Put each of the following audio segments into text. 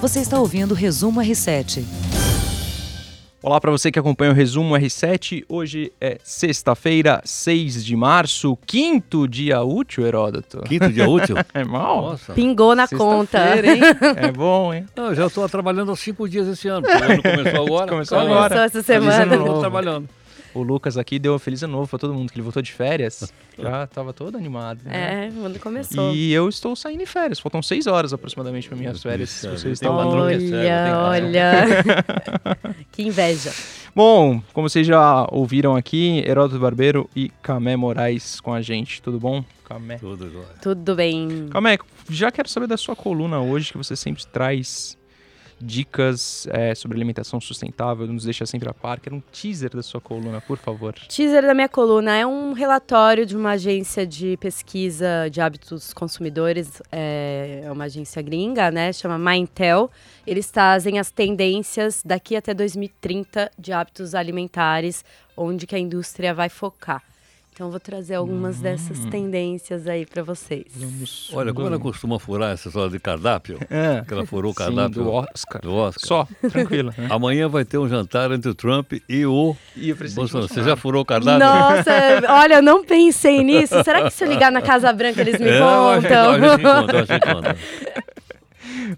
Você está ouvindo o Resumo R7. Olá para você que acompanha o Resumo R7. Hoje é sexta-feira, 6 de março, quinto dia útil, Heródoto. Quinto dia útil? É mal? Nossa. Pingou na conta. Hein? É bom, hein? Não, eu já estou trabalhando há cinco dias esse ano. O ano começou agora. Começou agora. Começou essa ano semana. trabalhando. O Lucas aqui deu um feliz ano novo pra todo mundo, que ele voltou de férias. Já tava todo animado. né? É, quando começou. E eu estou saindo em férias. Faltam seis horas aproximadamente para minhas férias. Se Deus, vocês estão Olha, olha. que inveja. Bom, como vocês já ouviram aqui, Heródoto Barbeiro e Camé Moraes com a gente. Tudo bom? Camé. Tudo jóia. Tudo bem. Camé, já quero saber da sua coluna hoje, que você sempre traz dicas é, sobre alimentação sustentável, nos deixa sempre a par. Quero um teaser da sua coluna, por favor. Teaser da minha coluna é um relatório de uma agência de pesquisa de hábitos consumidores, é é uma agência gringa, né? Chama Mindtel. Eles trazem as tendências daqui até 2030 de hábitos alimentares, onde que a indústria vai focar. Então eu vou trazer algumas dessas tendências aí para vocês. Vamos. Olha, como ela costuma furar essa história de cardápio, É. que ela furou o Sim, cardápio do Oscar. do Oscar. Só, tranquilo. né? Amanhã vai ter um jantar entre o Trump e o E o presidente Bolsonaro. Você já furou o cardápio? Nossa, olha, eu não pensei nisso. Será que se eu ligar na Casa Branca eles me É, eu acho contam? a gente conta, a gente conta.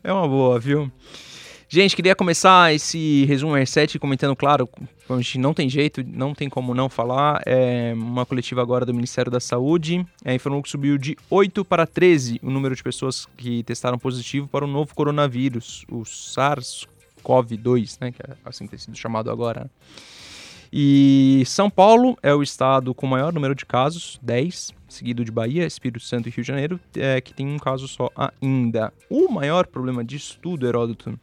É uma boa, viu? Gente, queria começar esse resumo R7 comentando, claro, a gente não tem jeito, não tem como não falar, é uma coletiva agora do Ministério da Saúde, é, informou que subiu de 8 para 13 o número de pessoas que testaram positivo para o novo coronavírus, o SARS-CoV-2, né, que é assim que tem sido chamado agora. E São Paulo é o estado com maior número de casos, 10, seguido de Bahia, Espírito Santo e Rio de Janeiro, é, que tem um caso só ainda. O maior problema disso tudo, Heródoto,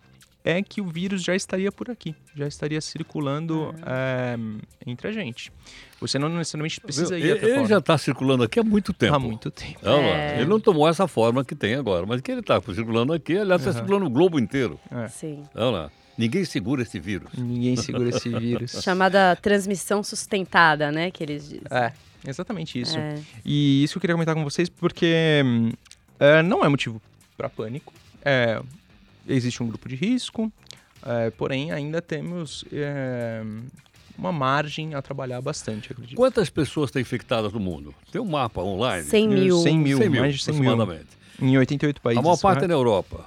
é que o vírus já estaria por aqui, já estaria circulando é, entre a gente. Você não necessariamente precisa ir Ele, até ele fora. já está circulando aqui há muito tempo. Há muito tempo. Não, É. Ele não tomou essa forma que tem agora, mas que ele está circulando aqui, aliás, está circulando o globo inteiro. Sim. Não, lá. Ninguém segura esse vírus. Ninguém segura esse vírus. Chamada transmissão sustentada, né? Que eles dizem. É, exatamente isso. É. E isso eu queria comentar com vocês porque hum, é, não é motivo para pânico. É, existe um grupo de risco, é, porém ainda temos é, uma margem a trabalhar bastante, acredito. Quantas pessoas estão infectadas no mundo? Tem um mapa online. 100 mil. 100 mil, 100 mil, mais de 100 mil. Em 88 países. A maior parte é né? na Europa.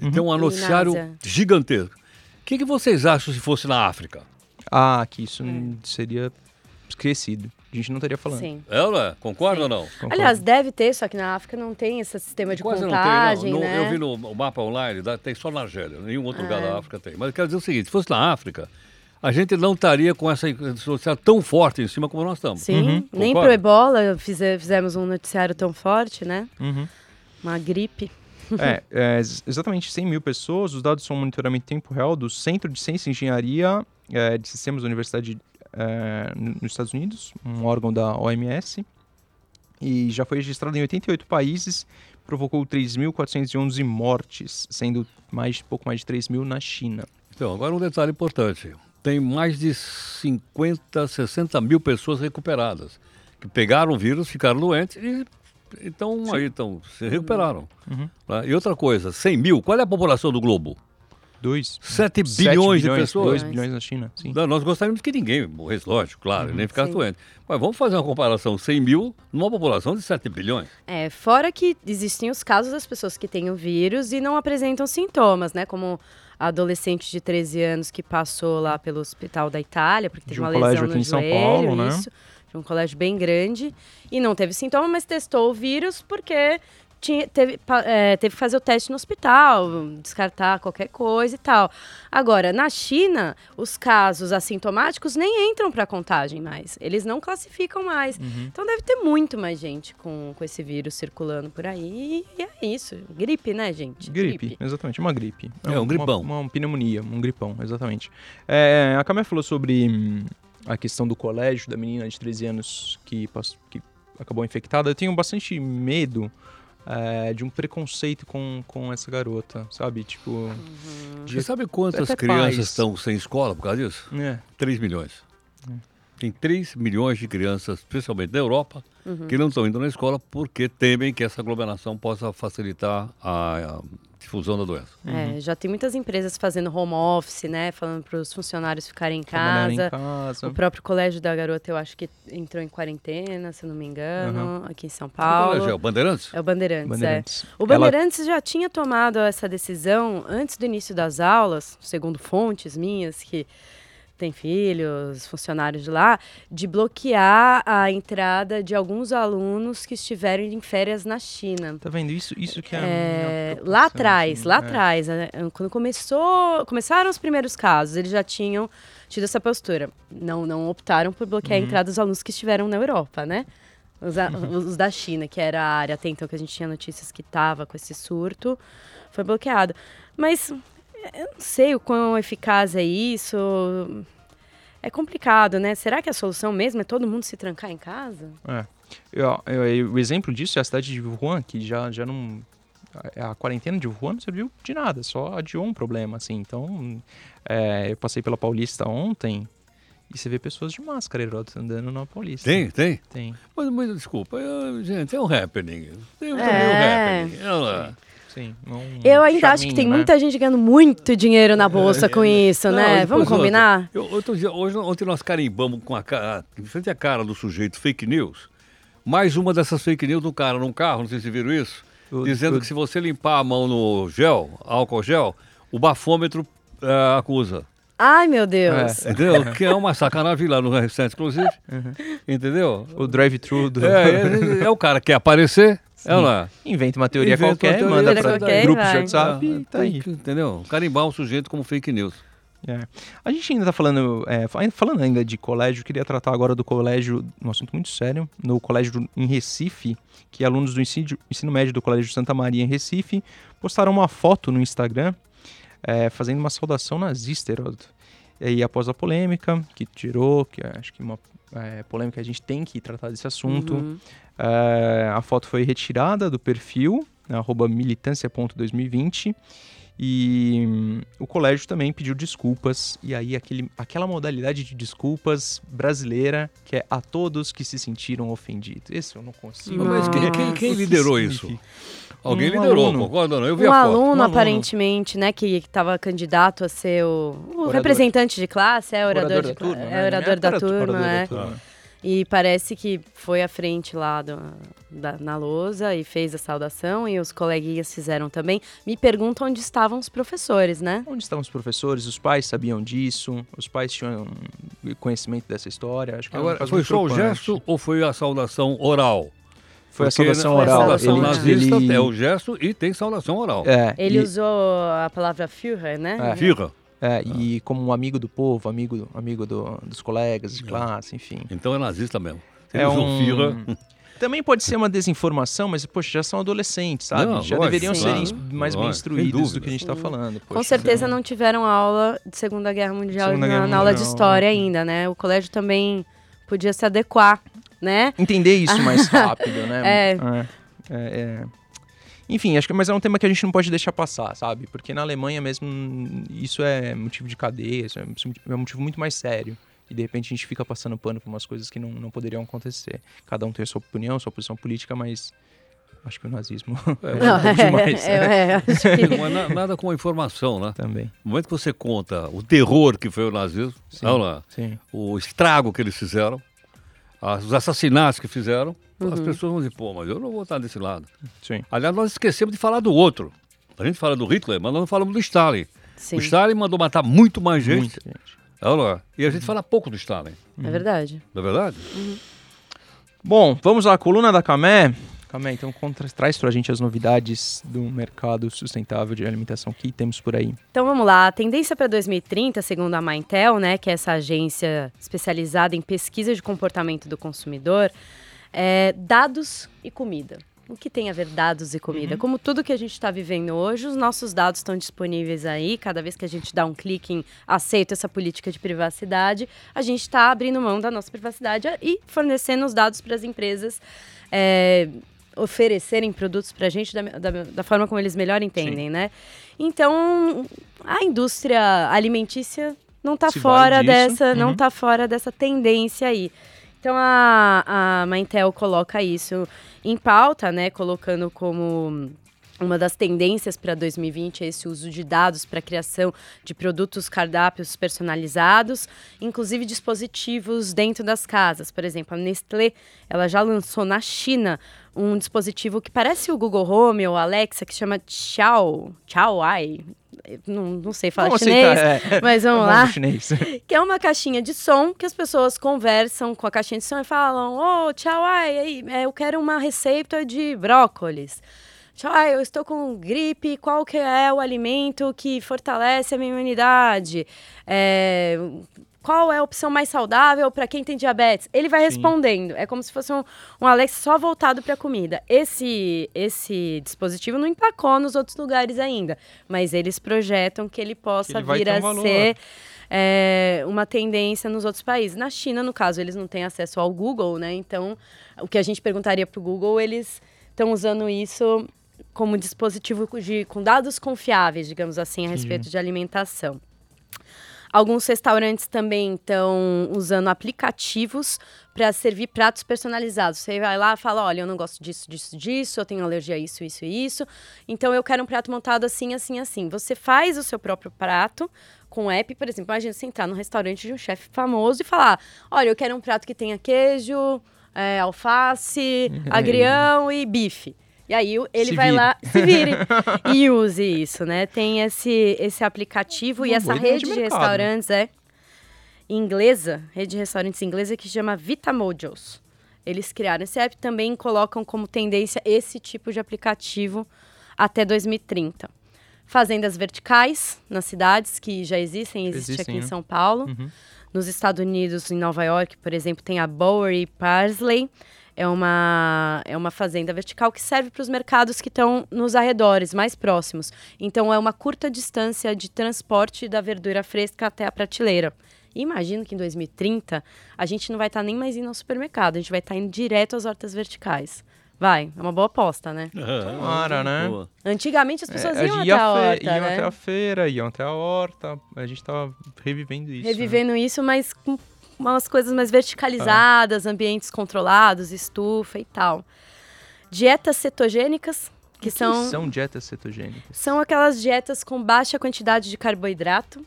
Uhum. Tem um noticiário Ásia? gigantesco. O que, que vocês acham se fosse na África? Ah, que isso hum, seria esquecido. A gente não estaria falando. Sim. É, é? Concorda ou não? Concordo. Aliás, deve ter, só que na África não tem esse sistema de Quase contagem, não tem, não. né? Eu vi no mapa online, tem só na Argélia, nenhum outro lugar É. da África tem. Mas eu quero dizer o seguinte, se fosse na África, a gente não estaria com essa noticiário tão forte em cima como nós estamos. Sim, Uhum. nem Concorda? pro ebola fize- fizemos um noticiário tão forte, né? Uhum. Uma gripe. É, é, ex- exatamente 100 mil pessoas. Os dados são monitoramento em tempo real do Centro de Ciência e Engenharia é, de Sistemas da Universidade é, no- nos Estados Unidos, um órgão da OMS. E já foi registrado em 88 países, provocou 3.411 mortes, sendo mais, pouco mais de 3 mil na China. Então, agora um detalhe importante. Tem mais de 50, 60 mil pessoas recuperadas, que pegaram o vírus, ficaram doentes e então aí então, se recuperaram. Uhum. Tá? E outra coisa, 100 mil, qual é a população do globo? 2 7 bilhões de pessoas. 2 bilhões na China, sim. Não, Nós gostaríamos que ninguém morresse, lógico, claro, nem ficasse Sim. doente. Mas vamos fazer uma comparação, 100 mil numa população de 7 bilhões. É, fora que existem os casos das pessoas que têm o vírus e não apresentam sintomas, né? Como a adolescente de 13 anos que passou lá pelo hospital da Itália, porque De teve um uma colégio lesão aqui no em São joelho, Paulo, né? isso. De um colégio bem grande. E não teve sintoma, mas testou o vírus porque tinha, teve, é, teve que fazer o teste no hospital, descartar qualquer coisa e tal. Agora, na China, os casos assintomáticos nem entram para contagem mais. Eles não classificam mais. Uhum. Então deve ter muito mais gente com, com esse vírus circulando por aí. E é isso. Gripe, né, gente? Gripe, exatamente, uma gripe. É, um uma- gripão. Uma, uma pneumonia, um gripão, exatamente. É, a Camé falou sobre hum, a questão do colégio, da menina de 13 anos que, que acabou infectada. Eu tenho bastante medo é, de um preconceito com, com essa garota, sabe? Tipo, de- Você sabe quantas crianças pais. estão sem escola por causa disso? é, 3 milhões. Tem 3 milhões de crianças, especialmente da Europa, que não estão indo na escola porque temem que essa aglomeração possa facilitar a, a difusão da doença. É, já tem muitas empresas fazendo home office, né? Falando para os funcionários ficarem em casa. em casa. O próprio colégio da garota, eu acho que entrou em quarentena, se não me engano, aqui em São colégio é? Paulo. O Bandeirantes? É o Bandeirantes, Bandeirantes. é. O Ela- Bandeirantes já tinha tomado essa decisão antes do início das aulas, segundo fontes minhas que têm filhos, funcionários de lá, de bloquear a entrada de alguns alunos que estiveram em férias na China. Tá vendo? Isso, isso que é. É, lá atrás, assim, lá é. atrás, né, quando começou, começaram os primeiros casos, eles já tinham tido essa postura. Não, não optaram por bloquear Uhum. a entrada dos alunos que estiveram na Europa, né? Os, a- os da China, que era a área até então que a gente tinha notícias que estava com esse surto, foi bloqueado. Mas eu não sei o quão eficaz é isso. É complicado, né? Será que a solução mesmo é todo mundo se trancar em casa? É. Eu- eu- o exemplo disso é a cidade de Wuhan, que já, já não. A, a quarentena de Wuhan não serviu de nada, só adiou um problema, assim. Então, é, eu passei pela Paulista ontem e você vê pessoas de máscara Heródoto, andando na Paulista. Tem, tem. Tem. Mas, mas desculpa, eu- gente, é um happening. Tem também É. um happening. Olha lá. Sim. um Eu ainda acho que tem né? muita gente ganhando muito dinheiro na bolsa com isso, Não, né? depois Vamos outra. combinar? Eu, outro dia, hoje, ontem nós carimbamos com a cara, em frente à cara do sujeito fake news. Mais uma dessas fake news do cara num carro, não sei se viram isso. O- dizendo o- que se você limpar a mão no gel, álcool gel, o bafômetro eh, acusa. Ai, meu Deus. Entendeu? que é uma sacanagem lá no R7, inclusive. Entendeu? O drive-thru do. É, é, é o cara que quer aparecer. É lá. Inventa uma teoria Inventa uma qualquer, teoria manda pra qualquer, grupos de vai. WhatsApp e tá aí. entendeu? Carimbar um sujeito como fake news. É. A gente ainda tá falando, é, fa- falando ainda de colégio, queria tratar agora do colégio, um assunto muito sério, no colégio em Recife, que alunos do ensino, ensino médio do Colégio Santa Maria em Recife postaram uma foto no Instagram é, fazendo uma saudação nazista, Heródoto. E aí, após a polêmica que tirou, que acho que uma é, polêmica a gente tem que tratar desse assunto, Uhum. é, a foto foi retirada do perfil, arroba militância.2020, e hum, o colégio também pediu desculpas, e aí aquele, aquela modalidade de desculpas brasileira, que é a todos que se sentiram ofendidos. Esse eu não consigo. Mas quem, quem- quem liderou isso? Alguém Um liderou, aluno. concorda? Não? Eu vi Um a foto. aluno, Um aluno. aparentemente, né, que estava candidato a ser o, o representante de classe, é orador, Orador de da turma, é né? orador da turma, orador da é. turma. E parece que foi à frente lá do- da- na lousa e fez a saudação e os coleguinhas fizeram também. Me perguntam onde estavam os professores, né? Onde estavam os professores? Os pais sabiam disso? Os pais tinham conhecimento dessa história? Acho que é Agora, foi só o gesto ou foi a saudação oral? Foi a saudação oral. saudação Ele- nazista ele- é o gesto e tem saudação oral. É, Ele e- usou a palavra Führer, né? É. Firra. É, e como um amigo do povo, amigo, amigo do- dos colegas de classe, enfim. Então é nazista mesmo. Ele É usou um... firra, Também pode ser uma desinformação, mas, poxa, já são adolescentes, sabe? Não, já lógico, deveriam sim. ser claro, mais bem lógico, sem instruídos do que a gente está falando. Com poxa, certeza então- não tiveram aula de Segunda Guerra Mundial Segunda na, Guerra na aula de Mundial, História né? ainda, né? O colégio também podia se adequar, né? Entender isso mais rápido, né? É. É, é, é. Enfim, acho que mas é um tema que a gente não pode deixar passar, sabe? Porque na Alemanha mesmo isso é motivo de cadeia, isso é é um motivo muito mais sério. E de repente a gente fica passando pano por umas coisas que não, não poderiam acontecer. Cada um tem a sua opinião, sua posição política, mas acho que o nazismo é, um Não, demais. é, é, que- não é na- nada com a informação, né? Também. No momento que você conta o terror que foi o nazismo, Sim. lá, Sim. o estrago que eles fizeram, as- os assassinatos que fizeram, as pessoas vão dizer, pô, mas eu não vou estar desse lado. Sim. Aliás, nós esquecemos de falar do outro. A gente fala do Hitler, mas nós não falamos do Stalin. Sim, O Stalin mandou matar muito mais gente. Muita gente. Olha lá. E a gente fala pouco do Stalin, é verdade. não é verdade? Bom, vamos à coluna da Camé. Camé, então contra, traz pra gente as novidades do mercado sustentável de alimentação que temos por aí. Então vamos lá, a tendência para 2030, segundo a Maintel, né, que é essa agência especializada em pesquisa de comportamento do consumidor, é dados e comida. O que tem a ver dados e comida? Como tudo que a gente está vivendo hoje, os nossos dados estão disponíveis aí. Cada vez que a gente dá um clique em aceito essa política de privacidade, a gente está abrindo mão da nossa privacidade e fornecendo os dados para as empresas é, oferecerem produtos para a gente da, da, da forma como eles melhor entendem, né? Então, a indústria alimentícia não está fora dessa, não uhum. está fora dessa tendência aí. Então a, a Maintel coloca isso em pauta, né? Colocando como Uma das tendências para 2020 é esse uso de dados para a criação de produtos cardápios personalizados, inclusive dispositivos dentro das casas. Por exemplo, a Nestlé, ela já lançou na China um dispositivo que parece o Google Home ou Alexa, que chama Xiao, Xiao Ai. Não, não sei falar Vamos chinês, aceitar, é. mas vamos lá. chinês. Que é uma caixinha de som que as pessoas conversam com a caixinha de som e falam: Ô, tchau, ai, é, eu quero uma receita de brócolis. Ai, eu estou com gripe, qual que é o alimento que fortalece a minha imunidade? É, qual é a opção mais saudável para quem tem diabetes? Ele vai Sim. respondendo. É como se fosse um, um Alex só voltado para comida. Esse, esse dispositivo não emplacou nos outros lugares ainda, mas eles projetam que ele possa ele vir um a valor. ser é, uma tendência nos outros países. Na China, no caso, eles não têm acesso ao Google, né? Então, o que a gente perguntaria para o Google, eles estão usando isso como dispositivo de, com dados confiáveis, digamos assim, a respeito de alimentação. Alguns restaurantes também estão usando aplicativos para servir pratos personalizados. Você vai lá e fala: olha, eu não gosto disso, disso, disso, eu tenho alergia a isso, isso e isso. Então eu quero um prato montado assim, assim, assim. Você faz o seu próprio prato com o app, por exemplo, imagina você entrar num restaurante de um chefe famoso e falar: olha, eu quero um prato que tenha queijo, é, alface, agrião e bife. E aí ele Se vai vire. lá, se vire e use isso, né? Tem esse, esse aplicativo e Uma essa boa ideia rede de de, restaurantes é inglesa, rede de restaurantes inglesa que chama Vitamojos. Eles criaram esse app também colocam como tendência esse tipo de aplicativo até 2030. Fazendas verticais nas cidades que já existem, existe Existem, aqui em né? São Paulo. Uhum. Nos Estados Unidos, em Nova York, por exemplo, tem a Bowery Parsley. É uma, é uma fazenda vertical que serve para os mercados que estão nos arredores, mais próximos. Então, é uma curta distância de transporte da verdura fresca até a prateleira. E imagino que em 2030 a gente não vai estar nem mais indo ao supermercado, a gente vai estar indo direto às hortas verticais. Vai, é uma boa aposta, né? Tomara, né? Boa. Antigamente as pessoas É, iam ia até a horta, iam né? até a feira, iam até a horta. A gente tava revivendo isso. né? revivendo isso, mas com umas coisas mais verticalizadas, ambientes controlados, estufa e tal. Dietas cetogênicas, que que são, são dietas cetogênicas? são aquelas dietas com baixa quantidade de carboidrato,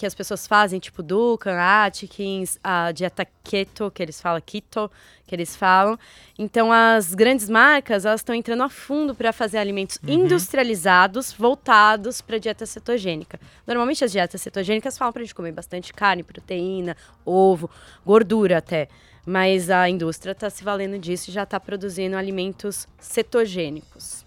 que as pessoas fazem, tipo Dukan, Atkins, a dieta keto, que eles falam, keto, que eles falam. Então, as grandes marcas, elas estão entrando a fundo para fazer alimentos industrializados, voltados para dieta cetogênica. Normalmente, as dietas cetogênicas falam para a gente comer bastante carne, proteína, ovo, gordura até. Mas a indústria está se valendo disso e já está produzindo alimentos cetogênicos.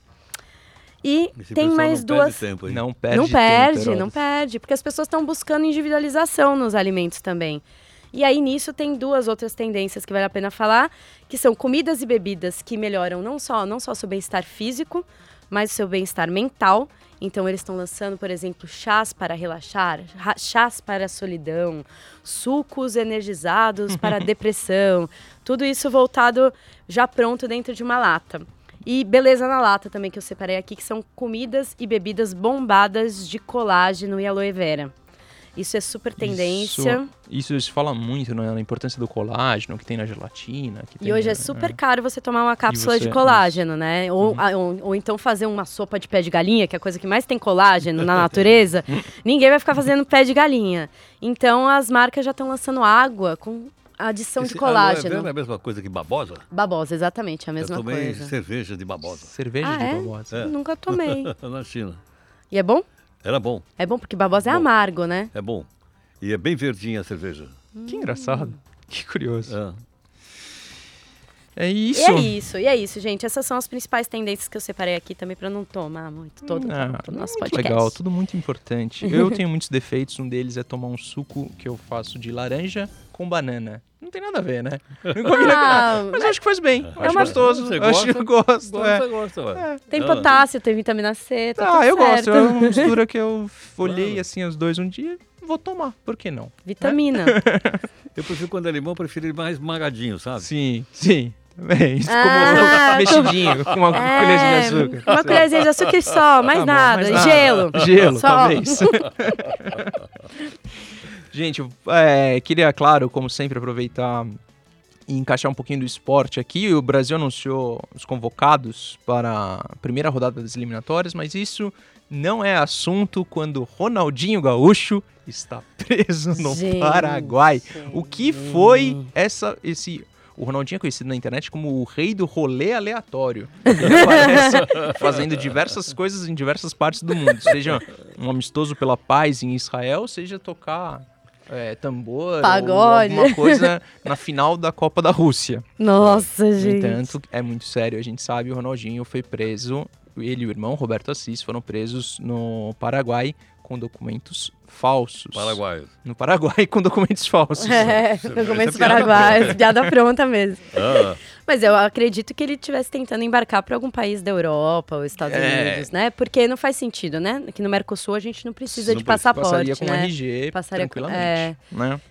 E Esse tem mais não duas... Perde tempo, hein? Não perde Não tempo, perde, Herodes. não perde, porque as pessoas estão buscando individualização nos alimentos também. E aí nisso tem duas outras tendências que vale a pena falar, que são comidas e bebidas que melhoram não só não só seu bem-estar físico, mas o seu bem-estar mental. Então eles estão lançando, por exemplo, chás para relaxar, chás para a solidão, sucos energizados para a depressão. Tudo isso voltado já pronto dentro de uma lata. E beleza na lata também que eu separei aqui, que são comidas e bebidas bombadas de colágeno e aloe vera. Isso é super tendência. Isso, isso se fala muito, né? Na importância do colágeno que tem na gelatina. E tem, hoje é né? super caro você tomar uma cápsula você- de colágeno, né? Uhum. Ou, a- ou, ou então fazer uma sopa de pé de galinha, que é a coisa que mais tem colágeno na natureza. Ninguém vai ficar fazendo pé de galinha. Então as marcas já estão lançando água com adição Esse de aloe colágeno. vera é a mesma coisa que babosa? Babosa, exatamente, é a mesma Eu tomei coisa. cerveja de babosa. Cerveja Ah, de é? babosa. É. Nunca tomei. Na China. E é bom? Era bom, É bom porque babosa é Bom. amargo, né? é bom. E é bem verdinha a cerveja. Que engraçado. Que curioso. É. É isso. E é isso, e é isso, gente. Essas são as principais tendências que eu separei aqui também pra não tomar muito todo Ah, o nosso muito podcast. legal, tudo muito importante. Eu tenho muitos defeitos, um deles é tomar um suco que eu faço de laranja com banana. Não tem nada a ver, né? Não combina com nada. Ah, Mas eu acho que faz bem. eu acho uma- gostoso. Você eu acho que gosta? eu gosto. Gosta, é. gosta, ué. tem Ah, potássio, tem vitamina C, tá Ah, eu gosto. certo. É uma mistura que eu olhei assim os dois um dia, vou tomar. Por que não? Vitamina. Eu prefiro quando é limão, eu prefiro ele mais magadinho, sabe? Sim, sim. Também. Isso Ah, como mexidinho, com uma colherzinha de açúcar. Uma colherzinha de açúcar e só, mais Tá bom, nada. mais E nada. gelo. Gelo, Só. talvez. Gente, é, queria, claro, como sempre, aproveitar e encaixar um pouquinho do esporte aqui, o Brasil anunciou os convocados para a primeira rodada das eliminatórias, mas isso não é assunto quando Ronaldinho Gaúcho está preso no Gente. Paraguai. O que foi essa esse o Ronaldinho é conhecido na internet como o rei do rolê aleatório. Ele aparece fazendo diversas coisas em diversas partes do mundo. Seja um amistoso pela paz em Israel, seja tocar é, tambor Pagode. alguma coisa na final da Copa da Rússia. Nossa, No gente. entanto, é muito sério. A gente sabe, o Ronaldinho foi preso, ele e o irmão Roberto Assis foram presos no Paraguai com documentos falsos. Paraguaios. No Paraguai com documentos falsos. É, documentos paraguaios, piada pronta mesmo. Ah, Mas eu acredito que ele estivesse tentando embarcar para algum país da Europa ou Estados É. Unidos, né? Porque não faz sentido, né? Aqui no Mercosul a gente não precisa Não de passaporte, Passaria com né? RG Passaria com- tranquilamente. é. né?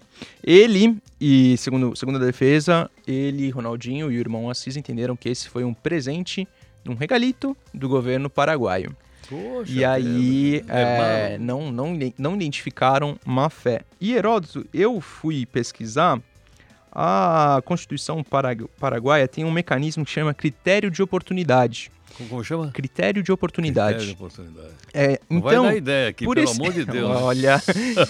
Ele, e segundo, segundo a defesa, ele, Ronaldinho e o irmão Assis entenderam que esse foi um presente, um regalito do governo paraguaio. Poxa, E aí é, é, irmão. não, não, não identificaram má fé. E Heródoto, eu fui pesquisar, a Constituição paragu- paraguaia tem um mecanismo que chama critério de oportunidade. Como, chama? Critério de oportunidade. Critério de oportunidade. É, Não então, vai dar ideia aqui, por pelo esse- amor de Deus. né? Olha,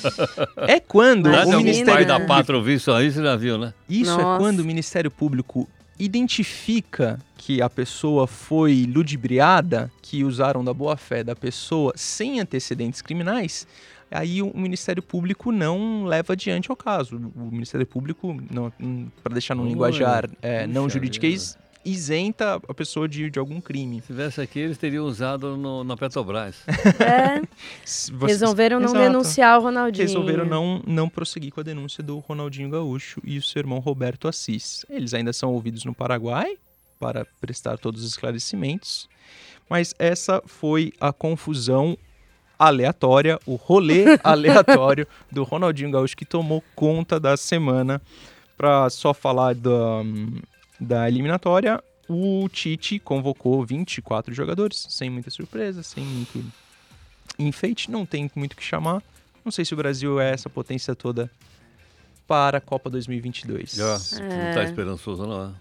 é quando Nada o algum Ministério pai da né? pátria ouvir isso aí, você já viu, né? Isso é Nossa. quando o Ministério Público identifica que a pessoa foi ludibriada, que usaram da boa-fé da pessoa sem antecedentes criminais, aí o Ministério Público não leva adiante ao caso. O Ministério Público, para deixar num linguajar é, não juridiquês, isenta a pessoa de, de algum crime. Se tivesse aqui, eles teriam usado no, na Petrobras. É, resolveram não Exato. denunciar o Ronaldinho. resolveram não, não prosseguir com a denúncia do Ronaldinho Gaúcho e o seu irmão Roberto Assis. Eles ainda são ouvidos no Paraguai para prestar todos os esclarecimentos, mas essa foi a confusão aleatória, o rolê aleatório do Ronaldinho Gaúcho que tomou conta da semana. Para só falar da, da eliminatória, o Tite convocou 24 jogadores, sem muita surpresa, sem muito enfeite, não tem muito o que chamar. Não sei se o Brasil é essa potência toda para a Copa 2022. Já, Não É. tá esperançoso, não, né?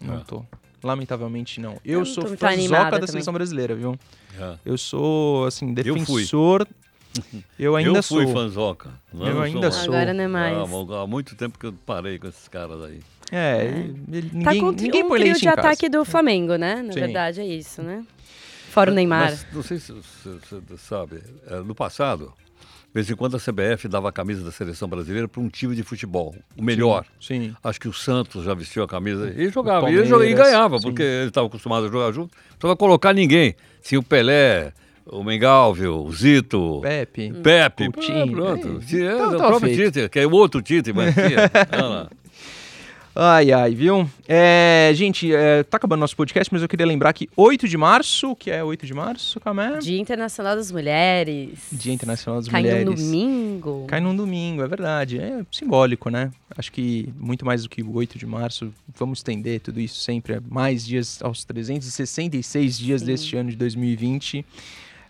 Não É. tô. Lamentavelmente não. Eu, não sou fãzoca da também. seleção brasileira, viu? Já. Eu sou, assim, Eu fui. defensor. Eu ainda eu fui sou. fanzoca. Não, Eu não ainda sou. Agora não é mais. Ah, há muito tempo que eu parei com esses caras aí. É, É. ele- Tá ninguém, com ninguém um põe trio de em casa. ataque do Flamengo, né? Na Sim. verdade é isso, né? Fora o Neymar. Mas não sei se você sabe, é, no passado, de vez em quando a CBF dava a camisa da seleção brasileira para um time de futebol, o melhor. Sim. Acho que o Santos já vestiu a camisa e jogava. E, Palmeiras, jo- e ganhava, sim. porque ele estava acostumado a jogar junto. Não precisava colocar ninguém. Tinha o Pelé, o Mengalvio, o Zito, Pepe. Pepe. Coutinho. Ah, pronto. É, Tinha, tá- o tá próprio feito. Tite, que é o outro Tite, mas tinha. Ai, ai, viu? É, gente, é, tá acabando nosso podcast, mas eu queria lembrar que 8 de março, o que é 8 de março, Camé? Dia Internacional das Mulheres. Dia Internacional das Cai Mulheres. num domingo. Cai num domingo, é verdade. É simbólico, né? Acho que muito mais do que o 8 de março, vamos estender tudo isso sempre mais dias, aos 366 dias Sim. deste ano de 2020.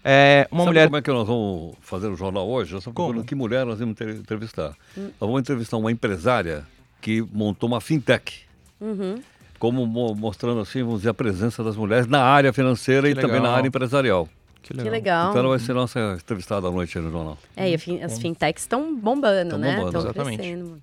É, uma Sabe mulher. como é que nós vamos fazer o jornal hoje? Nós estamos Como? que mulher nós vamos entrevistar. Nós vamos entrevistar uma empresária que montou uma fintech. Uhum. Como mo- mostrando assim, vamos dizer, a presença das mulheres na área financeira Que e também na legal. área empresarial. Que Que legal. Então ela vai ser nossa entrevistada à noite aí no jornal. É, e fin- as fintechs estão bombando, Tão né? bombando, Estão exatamente. crescendo.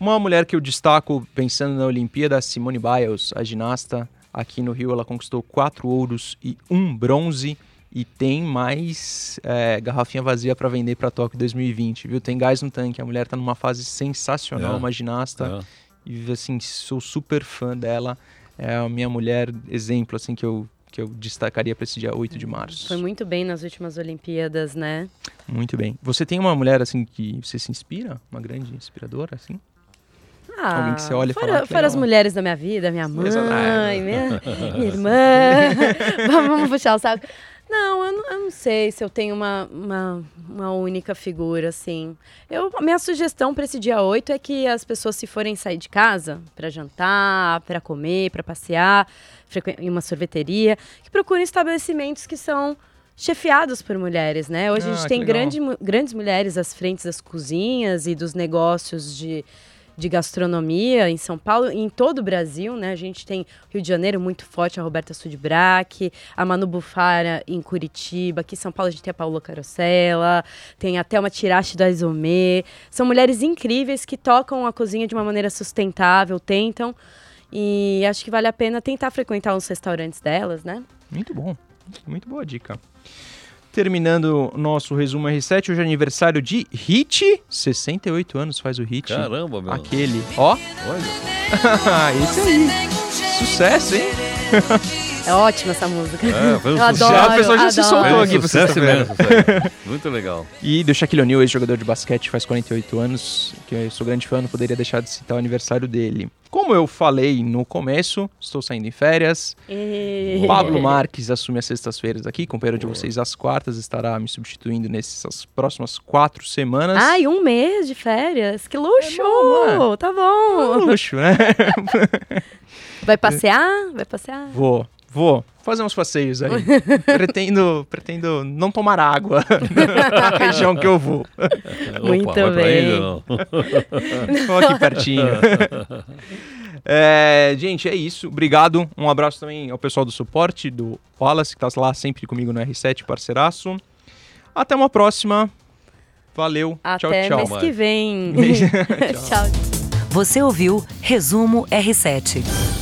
Uma mulher que eu destaco pensando na Olimpíada, Simone Biles, a ginasta. Aqui no Rio ela conquistou quatro ouros e um bronze. E tem mais é, garrafinha vazia para vender para Tóquio 2020, viu? Tem gás no tanque. A mulher tá numa fase sensacional, É. uma ginasta. É. E assim, sou super fã dela. É a minha mulher exemplo, assim, que eu, que eu destacaria para esse dia 8 de março. Foi muito bem nas últimas Olimpíadas, né? Muito bem. Você tem uma mulher, assim, que você se inspira? Uma grande inspiradora, assim? Ah, Alguém que você olha e fora, fala, "Ah, que fora as legal." mulheres da minha vida, minha mãe, minha irmã. vamos, vamos puxar o saco. Não, eu não, eu não sei se eu tenho uma, uma, uma única figura, assim. Eu, a minha sugestão para esse dia 8 é que as pessoas, se forem sair de casa para jantar, para comer, para passear, em uma sorveteria, que procurem estabelecimentos que são chefiados por mulheres, né? Hoje a Ah, gente que tem grande, grandes mulheres às frentes das cozinhas e dos negócios de, de gastronomia em São Paulo e em todo o Brasil, né? A gente tem Rio de Janeiro muito forte, a Roberta Sudbrack, a Manu Bufara em Curitiba, aqui em São Paulo a gente tem a Paula Carosella, tem até uma Tirache da Isomê. São mulheres incríveis que tocam a cozinha de uma maneira sustentável, tentam. E acho que vale a pena tentar frequentar uns restaurantes delas, né? Muito bom. Muito boa dica. Terminando nosso resumo R7, hoje é aniversário de Hit. 68 anos faz o Hit. Caramba, meu. Aquele. Ó. Olha. Esse aí. Sucesso, hein? É ótima essa música. É, foi um Eu sucesso. adoro, Já, a pessoa já se adoro. soltou Foi um aqui pra imenso isso aí. Muito legal. E do Shaquille O'Neal, ex-jogador de basquete, faz 48 anos, que eu sou grande fã, não poderia deixar de citar o aniversário dele. Como eu falei no começo, estou saindo em férias. E... Pablo Marques assume as sextas-feiras aqui, companheiro de vocês às quartas, estará me substituindo nessas próximas quatro semanas. Ai, um mês de férias. Que luxo! É bom, Tá Um bom. luxo, né? Vai passear? Vai passear? Vou, vou. Fazer uns passeios aí. pretendo, pretendo não tomar água na região que eu vou. Muito Opa, bem. Vou aqui pertinho. É, gente, é isso. Obrigado. Um abraço também ao pessoal do suporte, do Wallace, que tá lá sempre comigo no R7, parceiraço. Até uma próxima. Valeu. Até tchau, tchau. mês que vem. Tchau. tchau. Você ouviu Resumo R7.